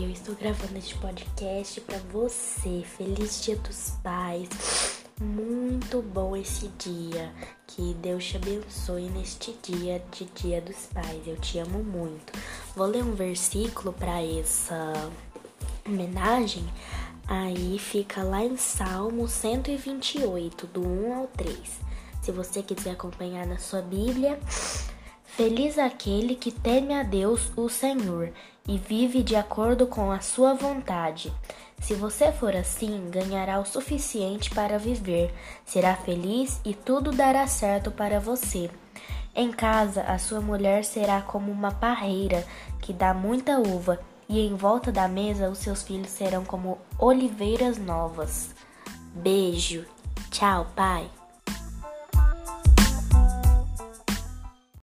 eu estou gravando este podcast para você. Feliz Dia dos Pais. Muito bom esse dia. Que Deus te abençoe neste dia de Dia dos Pais. Eu te amo muito. Vou ler um versículo para essa homenagem. Aí fica lá em Salmo 128, do 1 ao 3. Se você quiser acompanhar na sua Bíblia, Feliz aquele que teme a Deus, o Senhor, e vive de acordo com a sua vontade. Se você for assim, ganhará o suficiente para viver, será feliz e tudo dará certo para você. Em casa, a sua mulher será como uma parreira que dá muita uva, e em volta da mesa os seus filhos serão como oliveiras novas. Beijo. Tchau, pai.